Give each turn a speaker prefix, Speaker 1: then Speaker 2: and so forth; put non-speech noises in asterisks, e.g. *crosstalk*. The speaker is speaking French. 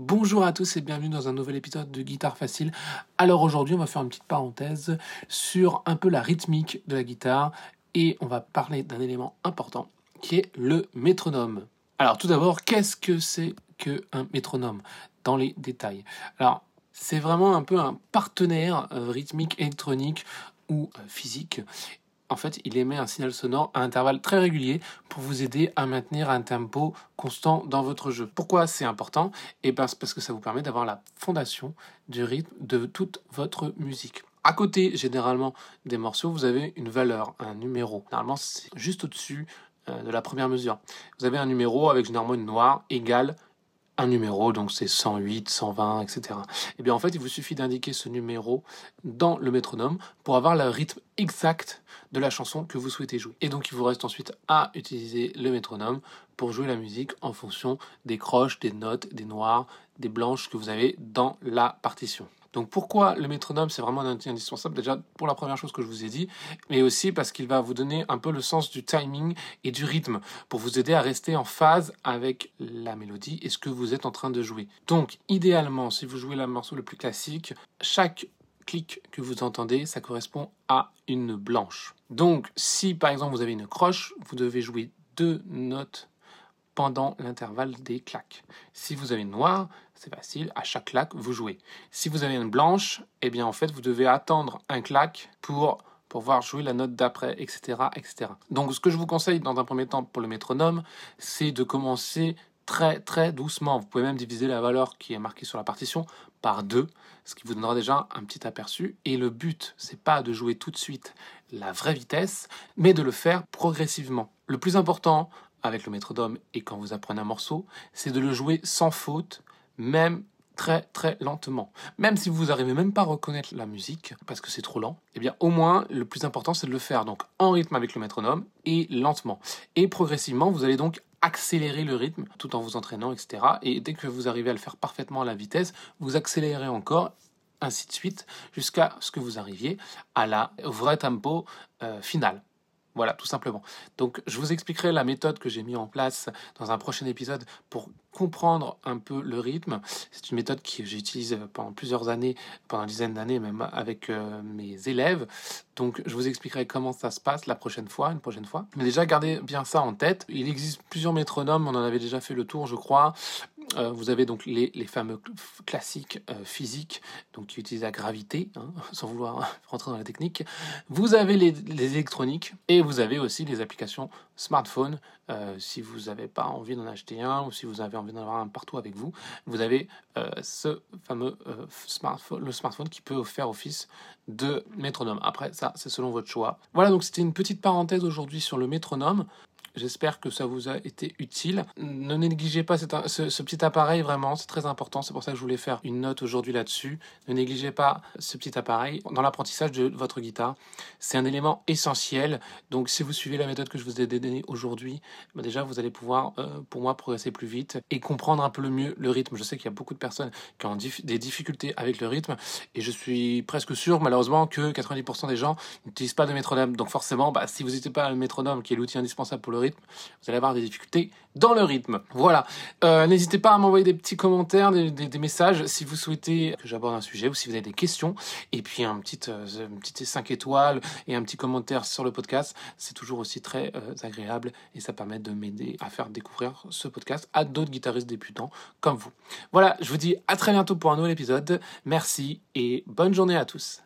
Speaker 1: Bonjour à tous et bienvenue dans un nouvel épisode de Guitare Facile. Alors aujourd'hui, on va faire une petite parenthèse sur un peu la rythmique de la guitare et on va parler d'un élément important qui est le métronome. Alors tout d'abord, qu'est-ce que c'est qu'un métronome dans les détails? Alors, c'est vraiment un peu un partenaire euh, rythmique électronique ou euh, physique en fait, il émet un signal sonore à intervalles très réguliers pour vous aider à maintenir un tempo constant dans votre jeu. Pourquoi c'est important? Eh ben, parce que ça vous permet d'avoir la fondation du rythme de toute votre musique. À côté, généralement, des morceaux, vous avez une valeur, un numéro. Normalement, c'est juste au-dessus euh, de la première mesure. Vous avez un numéro avec généralement une noire égale un numéro, donc c'est 108, 120, etc. Et bien en fait, il vous suffit d'indiquer ce numéro dans le métronome pour avoir le rythme exact de la chanson que vous souhaitez jouer. Et donc il vous reste ensuite à utiliser le métronome pour jouer la musique en fonction des croches, des notes, des noirs, des blanches que vous avez dans la partition. Donc pourquoi le métronome, c'est vraiment indispensable? Déjà pour la première chose que je vous ai dit, mais aussi parce qu'il va vous donner un peu le sens du timing et du rythme pour vous aider à rester en phase avec la mélodie et ce que vous êtes en train de jouer. Donc idéalement, si vous jouez le morceau le plus classique, chaque clic que vous entendez, ça correspond à une blanche. Donc si par exemple vous avez une croche, vous devez jouer deux notes pendant l'intervalle des claques. Si vous avez une noire, c'est facile, à chaque claque, vous jouez. Si vous avez une blanche, eh bien en fait, vous devez attendre un claque pour pouvoir jouer la note d'après, etc., etc. Donc ce que je vous conseille dans un premier temps pour le métronome, c'est de commencer très très doucement. Vous pouvez même diviser la valeur qui est marquée sur la partition par deux, ce qui vous donnera déjà un petit aperçu. Et le but, c'est pas de jouer tout de suite la vraie vitesse, mais de le faire progressivement. Le plus important avec le métronome et quand vous apprenez un morceau, c'est de le jouer sans faute, même très très lentement. Même si vous n'arrivez même pas à reconnaître la musique parce que c'est trop lent, eh bien au moins le plus important c'est de le faire donc en rythme avec le métronome et lentement. Et progressivement vous allez donc accélérer le rythme tout en vous entraînant, etc. Et dès que vous arrivez à le faire parfaitement à la vitesse, vous accélérez encore ainsi de suite jusqu'à ce que vous arriviez à la vrai tempo euh, final. Voilà, tout simplement. Donc, je vous expliquerai la méthode que j'ai mis en place dans un prochain épisode pour comprendre un peu le rythme. C'est une méthode que j'utilise pendant plusieurs années, pendant une dizaine d'années même avec euh, mes élèves. Donc, je vous expliquerai comment ça se passe la prochaine fois, une prochaine fois. Mais déjà, gardez bien ça en tête. Il existe plusieurs métronomes, on en avait déjà fait le tour, je crois. Euh, vous avez donc les, fameux classiques euh, physiques donc qui utilisent la gravité, hein, *laughs* sans vouloir *laughs* rentrer dans la technique. Vous avez les, électroniques et vous avez aussi les applications smartphone. Euh, si vous n'avez pas envie d'en acheter un ou si vous avez envie d'en avoir un partout avec vous, vous avez ce fameux smartphone, le smartphone qui peut faire office de métronome. Après, ça, c'est selon votre choix. Voilà, donc c'était une petite parenthèse aujourd'hui sur le métronome. J'espère que ça vous a été utile. Ne négligez pas ce, petit appareil, vraiment, c'est très important. C'est pour ça que je voulais faire une note aujourd'hui là-dessus. Ne négligez pas ce petit appareil dans l'apprentissage de votre guitare. C'est un élément essentiel. Donc, si vous suivez la méthode que je vous ai donnée aujourd'hui, bah, déjà, vous allez pouvoir, euh, pour moi, progresser plus vite et comprendre un peu mieux le rythme. Je sais qu'il y a beaucoup de personnes qui ont des difficultés avec le rythme et je suis presque sûr, malheureusement, que 90% des gens n'utilisent pas de métronome. Donc, forcément, bah, si vous n'êtes pas le métronome, qui est l'outil indispensable pour le rythme, vous allez avoir des difficultés dans le rythme. Voilà. Euh, n'hésitez pas à m'envoyer des petits commentaires, des, messages si vous souhaitez que j'aborde un sujet ou si vous avez des questions. Et puis un petit, euh, un petit 5 étoiles et un petit commentaire sur le podcast. C'est toujours aussi très euh, agréable et ça permet de m'aider à faire découvrir ce podcast à d'autres guitaristes débutants comme vous. Voilà, je vous dis à très bientôt pour un nouvel épisode. Merci et bonne journée à tous.